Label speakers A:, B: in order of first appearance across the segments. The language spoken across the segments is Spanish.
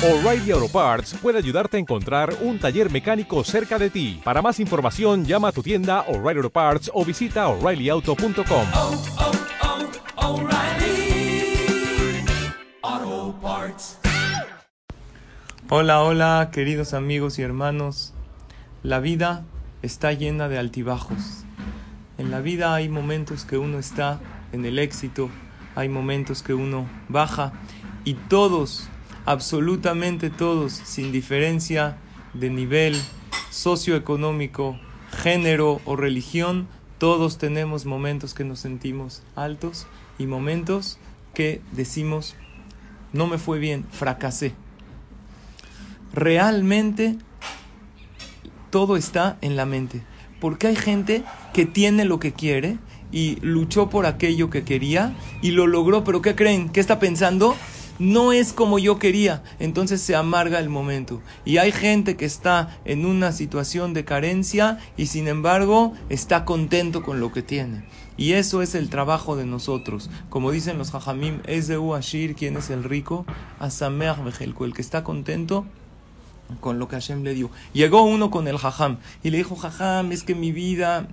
A: O'Reilly Auto Parts puede ayudarte a encontrar un taller mecánico cerca de ti. Para más información, llama a tu tienda O'Reilly Auto Parts o visita oreillyauto.com.
B: oh, oh, Parts.
C: Hola, hola, queridos amigos y hermanos. La vida está llena de altibajos. En la vida hay momentos que uno está en el éxito, hay momentos que uno baja y todos, absolutamente todos, sin diferencia de nivel socioeconómico, género o religión, todos tenemos momentos que nos sentimos altos y momentos que decimos, no me fue bien, fracasé. Realmente todo está en la mente. Porque hay gente que tiene lo que quiere y luchó por aquello que quería y lo logró, pero ¿qué creen? ¿Qué está pensando? No es como yo quería, entonces se amarga el momento. Y hay gente que está en una situación de carencia y sin embargo está contento con lo que tiene. Y eso es el trabajo de nosotros. Como dicen los hajamim, es de Uashir, quien es el rico, Asameach Bejelko, el que está contento con lo que Hashem le dio. Llegó uno con el jajam y le dijo, jajam, es que mi vida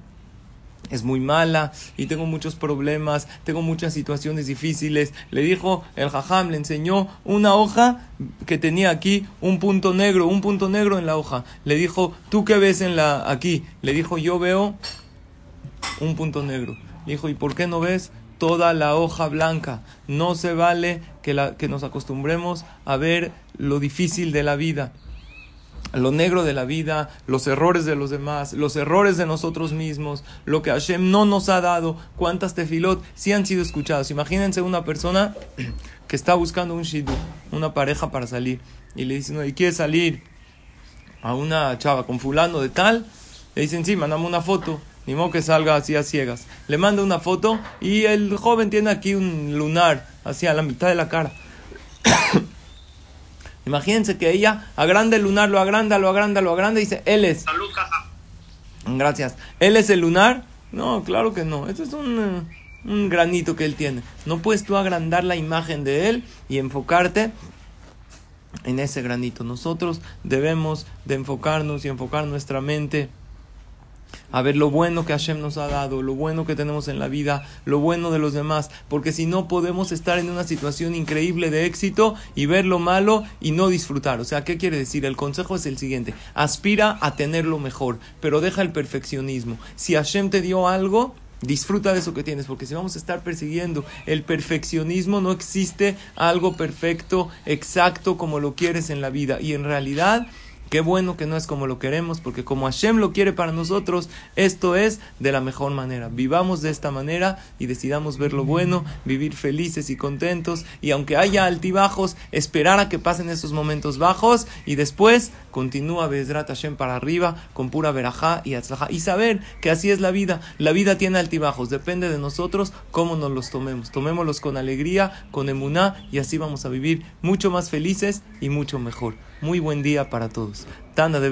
C: es muy mala y tengo muchos problemas, tengo muchas situaciones difíciles. Le dijo el jajam, le enseñó una hoja que tenía aquí un punto negro, un punto negro en la hoja. Le dijo, ¿tú qué ves en la aquí? Le dijo, yo veo un punto negro. Le dijo, ¿y por qué no ves toda la hoja blanca? No se vale que, la, que nos acostumbremos a ver lo difícil de la vida lo negro de la vida, los errores de los demás, los errores de nosotros mismos, lo que Hashem no nos ha dado, cuántas tefilot sí han sido escuchadas. Imagínense una persona que está buscando un shidu, una pareja para salir, y le dicen, ¿y quiere salir a una chava con fulano de tal? Le dicen, sí, mandame una foto. Ni modo que salga así a ciegas. Le manda una foto y el joven tiene aquí un lunar, hacia la mitad de la cara. Imagínense que ella agranda el lunar, lo agranda, lo agranda, lo agranda y dice, él es.
D: Salud, jaja.
C: Gracias. ¿Él es el lunar? No, claro que no. Esto es un, uh, un granito que él tiene. No puedes tú agrandar la imagen de él y enfocarte en ese granito. Nosotros debemos de enfocarnos y enfocar nuestra mente a ver lo bueno que Hashem nos ha dado, lo bueno que tenemos en la vida, lo bueno de los demás, porque si no podemos estar en una situación increíble de éxito y ver lo malo y no disfrutar. O sea, ¿qué quiere decir? El consejo es el siguiente, aspira a tener lo mejor, pero deja el perfeccionismo. Si Hashem te dio algo, Disfruta de eso que tienes, porque si vamos a estar persiguiendo el perfeccionismo, no existe algo perfecto, exacto como lo quieres en la vida. Y en realidad, Qué bueno que no es como lo queremos, porque como Hashem lo quiere para nosotros, esto es de la mejor manera. Vivamos de esta manera y decidamos ver lo bueno, vivir felices y contentos, y aunque haya altibajos, esperar a que pasen esos momentos bajos y después continúa Bezrat Hashem para arriba con pura verajá y atzlajá. Y saber que así es la vida. La vida tiene altibajos, depende de nosotros cómo nos los tomemos. Tomémoslos con alegría, con emuná, y así vamos a vivir mucho más felices y mucho mejor. Muy buen día para todos. Tanda de